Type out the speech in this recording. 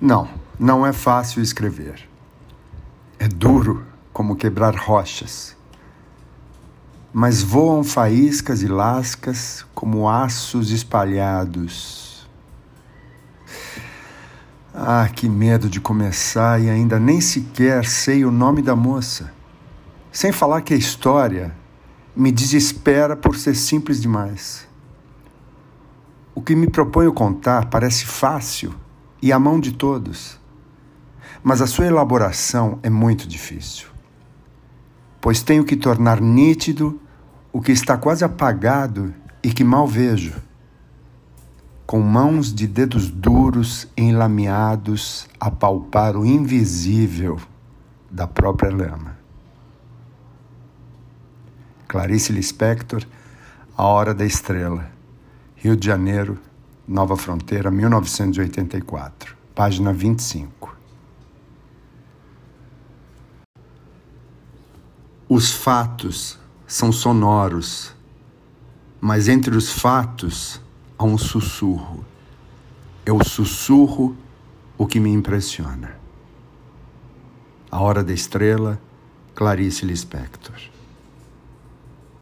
Não, não é fácil escrever. É duro como quebrar rochas. Mas voam faíscas e lascas como aços espalhados. Ah, que medo de começar e ainda nem sequer sei o nome da moça. Sem falar que a história me desespera por ser simples demais. O que me proponho contar parece fácil e à mão de todos. Mas a sua elaboração é muito difícil, pois tenho que tornar nítido o que está quase apagado e que mal vejo, com mãos de dedos duros enlameados a palpar o invisível da própria lama. Clarice Lispector, A Hora da Estrela, Rio de Janeiro, Nova Fronteira, 1984, página 25. Os fatos são sonoros, mas entre os fatos há um sussurro. É o sussurro o que me impressiona. A Hora da Estrela, Clarice Lispector.